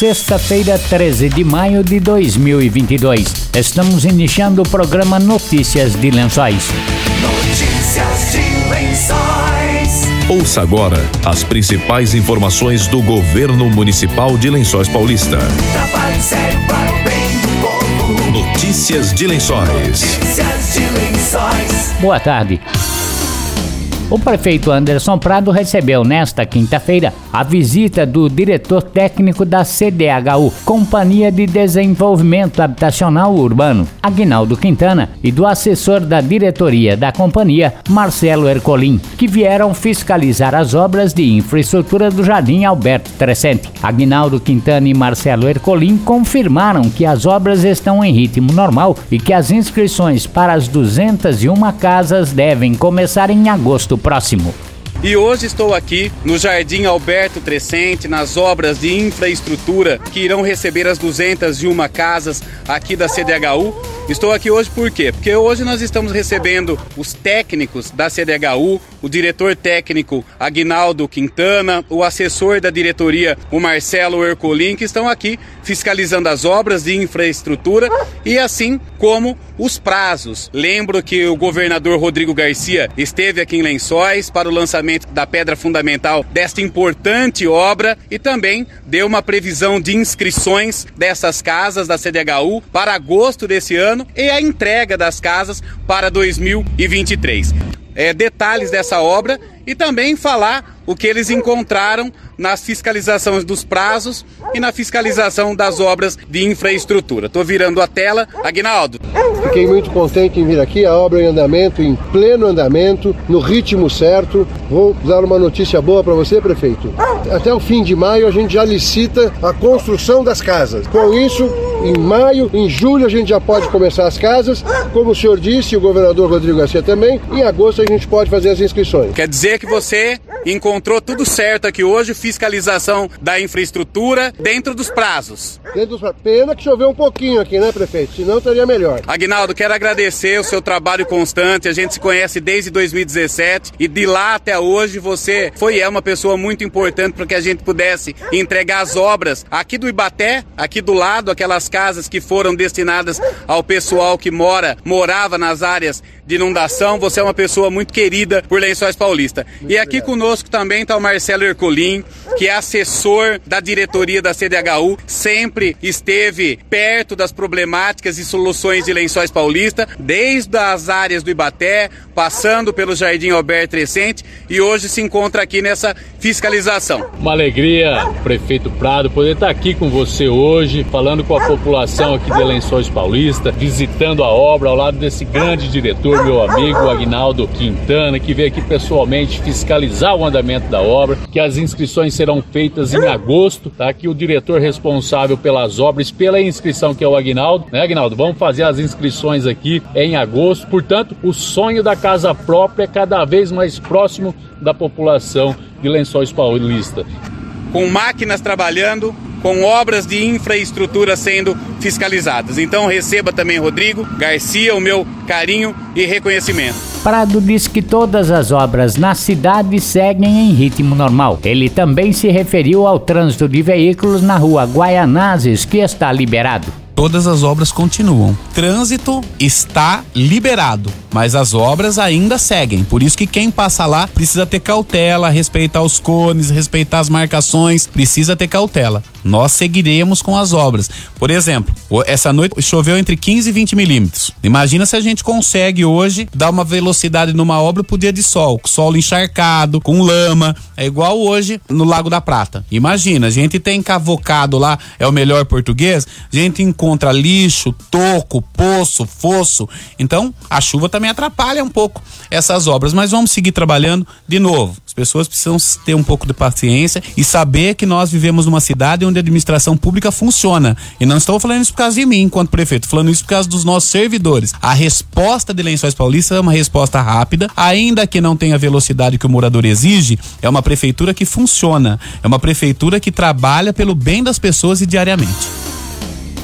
sexta-feira, 13 de maio de 2022. Estamos iniciando o programa Notícias de Lençóis. Notícias de Lençóis. Ouça agora as principais informações do governo municipal de Lençóis Paulista. Trabalho sério para o bem do povo. Notícias de Lençóis. Notícias de Lençóis. Boa tarde. O prefeito Anderson Prado recebeu nesta quinta-feira a visita do diretor técnico da CDHU, Companhia de Desenvolvimento Habitacional Urbano, Aguinaldo Quintana, e do assessor da diretoria da companhia, Marcelo Ercolim, que vieram fiscalizar as obras de infraestrutura do Jardim Alberto Trescente. Aguinaldo Quintana e Marcelo Ercolim confirmaram que as obras estão em ritmo normal e que as inscrições para as 201 casas devem começar em agosto próximo. E hoje estou aqui no Jardim Alberto Trescente, nas obras de infraestrutura que irão receber as 201 casas aqui da CDHU. Estou aqui hoje por quê? Porque hoje nós estamos recebendo os técnicos da CDHU, o diretor técnico Aguinaldo Quintana, o assessor da diretoria, o Marcelo Ercolim, que estão aqui fiscalizando as obras de infraestrutura e assim como os prazos. Lembro que o governador Rodrigo Garcia esteve aqui em Lençóis para o lançamento da pedra fundamental desta importante obra e também deu uma previsão de inscrições dessas casas da CDHU para agosto desse ano e a entrega das casas para 2023. É, detalhes dessa obra e também falar o que eles encontraram nas fiscalizações dos prazos e na fiscalização das obras de infraestrutura. Estou virando a tela. Aguinaldo. Fiquei muito contente em vir aqui, a obra em andamento, em pleno andamento, no ritmo certo. Vou dar uma notícia boa para você, prefeito. Até o fim de maio a gente já licita a construção das casas. Com isso, em maio, em julho a gente já pode começar as casas. Como o senhor disse, o governador Rodrigo Garcia também, em agosto a gente pode fazer as inscrições. Quer dizer que você encontrou tudo certo aqui hoje, fiscalização da infraestrutura dentro dos prazos. Dentro dos... Pena que choveu um pouquinho aqui, né, prefeito? Senão estaria melhor. Aguinaldo, quero agradecer o seu trabalho constante. A gente se conhece desde 2017 e de lá até hoje você foi é uma pessoa muito importante para que a gente pudesse entregar as obras aqui do Ibaté, aqui do lado, aquelas casas que foram destinadas ao pessoal que mora, morava nas áreas de inundação. Você é uma pessoa muito querida por Lençóis Paulista. Muito e aqui obrigado. conosco também está o Marcelo Ercolim, que é assessor da diretoria da CDHU, sempre esteve perto das problemáticas e soluções de Lençóis Paulista, desde as áreas do Ibaté, passando pelo Jardim Alberto Crescente e hoje se encontra aqui nessa fiscalização. Uma alegria, prefeito Prado, poder estar aqui com você hoje, falando com a população aqui de Lençóis Paulista, visitando a obra ao lado desse grande diretor, meu amigo Agnaldo Quintana, que veio aqui pessoalmente fiscalizar andamento da obra, que as inscrições serão feitas em agosto, tá? Que o diretor responsável pelas obras, pela inscrição, que é o Agnaldo, né, Agnaldo? Vamos fazer as inscrições aqui em agosto. Portanto, o sonho da casa própria é cada vez mais próximo da população de Lençóis Paulista. Com máquinas trabalhando, com obras de infraestrutura sendo fiscalizadas. Então receba também, Rodrigo Garcia, o meu carinho e reconhecimento. Prado diz que todas as obras na cidade seguem em ritmo normal. Ele também se referiu ao trânsito de veículos na rua Guaianazes, que está liberado todas as obras continuam. Trânsito está liberado, mas as obras ainda seguem. Por isso que quem passa lá precisa ter cautela, respeitar os cones, respeitar as marcações, precisa ter cautela. Nós seguiremos com as obras. Por exemplo, essa noite choveu entre 15 e 20 milímetros. Imagina se a gente consegue hoje dar uma velocidade numa obra pro dia de sol, solo encharcado, com lama. É igual hoje no Lago da Prata. Imagina, a gente tem cavocado lá, é o melhor português, a gente encontra encontra lixo, toco, poço, fosso. Então, a chuva também atrapalha um pouco essas obras, mas vamos seguir trabalhando de novo. As pessoas precisam ter um pouco de paciência e saber que nós vivemos numa cidade onde a administração pública funciona. E não estou falando isso por causa de mim, enquanto prefeito, falando isso por causa dos nossos servidores. A resposta de Lençóis Paulista é uma resposta rápida, ainda que não tenha a velocidade que o morador exige, é uma prefeitura que funciona, é uma prefeitura que trabalha pelo bem das pessoas e diariamente.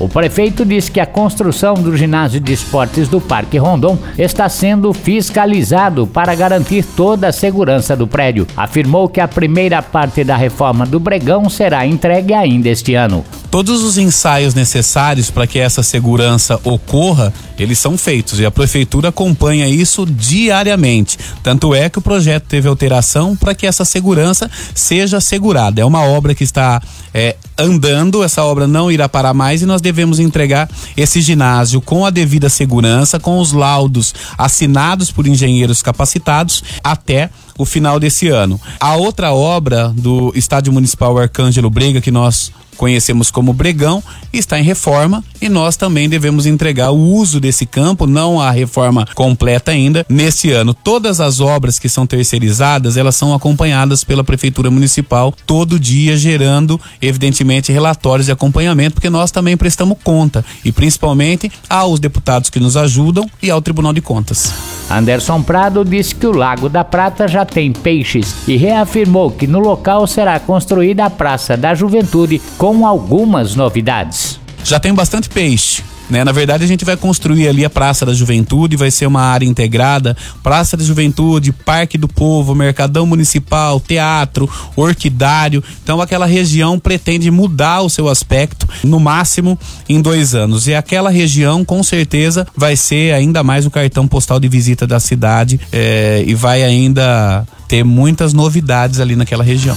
O prefeito disse que a construção do ginásio de esportes do Parque Rondon está sendo fiscalizado para garantir toda a segurança do prédio. Afirmou que a primeira parte da reforma do Bregão será entregue ainda este ano. Todos os ensaios necessários para que essa segurança ocorra, eles são feitos e a prefeitura acompanha isso diariamente. Tanto é que o projeto teve alteração para que essa segurança seja assegurada. É uma obra que está é, andando, essa obra não irá parar mais e nós devemos entregar esse ginásio com a devida segurança, com os laudos assinados por engenheiros capacitados até o final desse ano. A outra obra do Estádio Municipal Arcângelo Brega que nós conhecemos como Bregão, está em reforma e nós também devemos entregar o uso desse campo, não a reforma completa ainda, nesse ano. Todas as obras que são terceirizadas, elas são acompanhadas pela Prefeitura Municipal todo dia, gerando, evidentemente, relatórios de acompanhamento, porque nós também prestamos conta e principalmente aos deputados que nos ajudam e ao Tribunal de Contas. Anderson Prado disse que o Lago da Prata já tem peixes e reafirmou que no local será construída a Praça da Juventude com algumas novidades. Já tem bastante peixe. Né? Na verdade, a gente vai construir ali a Praça da Juventude, vai ser uma área integrada, Praça da Juventude, Parque do Povo, Mercadão Municipal, Teatro, Orquidário. Então, aquela região pretende mudar o seu aspecto, no máximo em dois anos. E aquela região, com certeza, vai ser ainda mais o cartão postal de visita da cidade eh, e vai ainda ter muitas novidades ali naquela região.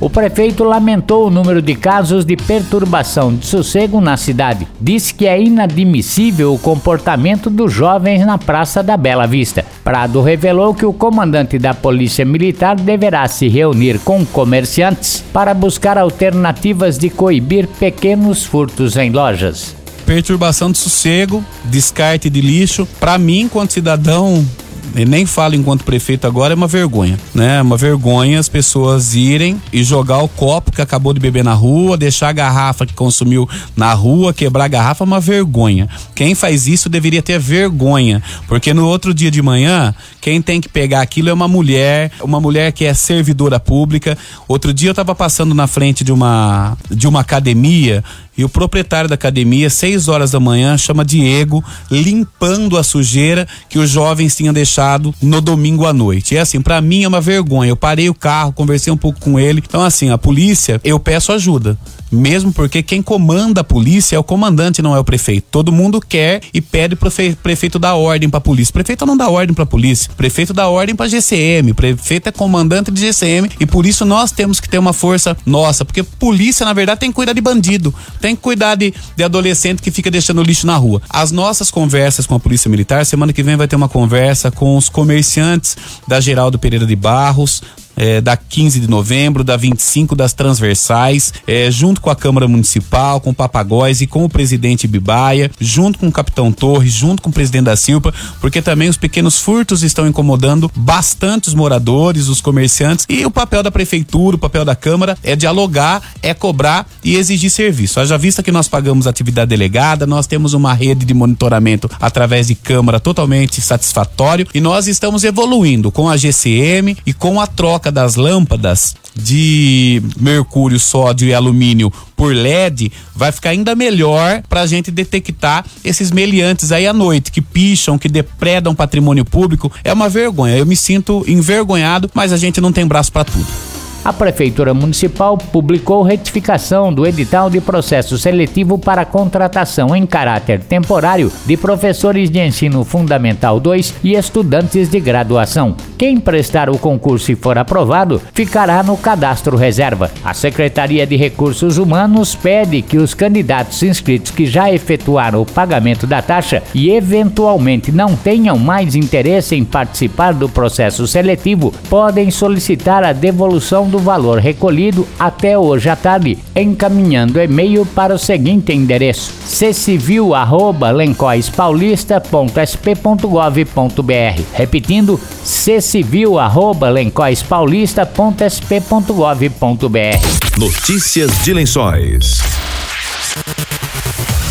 O prefeito lamentou o número de casos de perturbação de sossego na cidade. Disse que é inadmissível o comportamento dos jovens na Praça da Bela Vista. Prado revelou que o comandante da Polícia Militar deverá se reunir com comerciantes para buscar alternativas de coibir pequenos furtos em lojas. Perturbação de sossego, descarte de lixo, para mim, enquanto cidadão e nem falo enquanto prefeito agora, é uma vergonha, né? É uma vergonha as pessoas irem e jogar o copo que acabou de beber na rua, deixar a garrafa que consumiu na rua, quebrar a garrafa, é uma vergonha. Quem faz isso deveria ter vergonha, porque no outro dia de manhã, quem tem que pegar aquilo é uma mulher, uma mulher que é servidora pública. Outro dia eu tava passando na frente de uma de uma academia e o proprietário da academia, seis horas da manhã, chama Diego, limpando a sujeira que os jovens tinham deixado no domingo à noite. E assim, para mim é uma vergonha. Eu parei o carro, conversei um pouco com ele. Então, assim, a polícia, eu peço ajuda mesmo porque quem comanda a polícia é o comandante, não é o prefeito. Todo mundo quer e pede pro prefeito dar ordem pra polícia. Prefeito não dá ordem pra polícia, prefeito dá ordem pra GCM, prefeito é comandante de GCM e por isso nós temos que ter uma força nossa, porque polícia na verdade tem que cuidar de bandido, tem que cuidar de, de adolescente que fica deixando lixo na rua. As nossas conversas com a polícia militar, semana que vem vai ter uma conversa com os comerciantes da Geraldo Pereira de Barros, é, da 15 de novembro, da 25 das transversais, é, junto com a Câmara Municipal, com o Papagóis e com o presidente Bibaia, junto com o Capitão Torres, junto com o presidente da Silpa, porque também os pequenos furtos estão incomodando bastante os moradores, os comerciantes e o papel da prefeitura, o papel da Câmara é dialogar, é cobrar e exigir serviço. Haja vista que nós pagamos atividade delegada, nós temos uma rede de monitoramento através de Câmara totalmente satisfatório e nós estamos evoluindo com a GCM e com a troca das lâmpadas de mercúrio, sódio e alumínio por LED vai ficar ainda melhor para a gente detectar esses meliantes aí à noite que picham, que depredam patrimônio público. É uma vergonha. Eu me sinto envergonhado, mas a gente não tem braço para tudo a Prefeitura Municipal publicou retificação do edital de processo seletivo para contratação em caráter temporário de professores de ensino fundamental 2 e estudantes de graduação. Quem prestar o concurso e for aprovado ficará no cadastro reserva. A Secretaria de Recursos Humanos pede que os candidatos inscritos que já efetuaram o pagamento da taxa e eventualmente não tenham mais interesse em participar do processo seletivo podem solicitar a devolução do valor recolhido até hoje à tarde, encaminhando e-mail para o seguinte endereço: ccivil@lencoispaulista.sp.gov.br. Repetindo, ccivil@lencoispaulista.sp.gov.br. Notícias de Lençóis.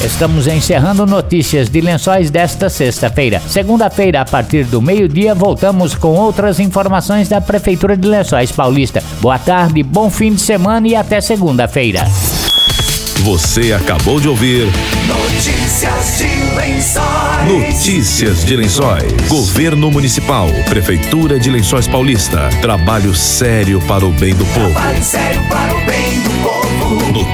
Estamos encerrando notícias de lençóis desta sexta-feira. Segunda-feira, a partir do meio-dia, voltamos com outras informações da Prefeitura de Lençóis Paulista. Boa tarde, bom fim de semana e até segunda-feira. Você acabou de ouvir Notícias de Lençóis. Notícias de Lençóis. Governo Municipal, Prefeitura de Lençóis Paulista. Trabalho sério para o bem do povo. Trabalho sério para o bem do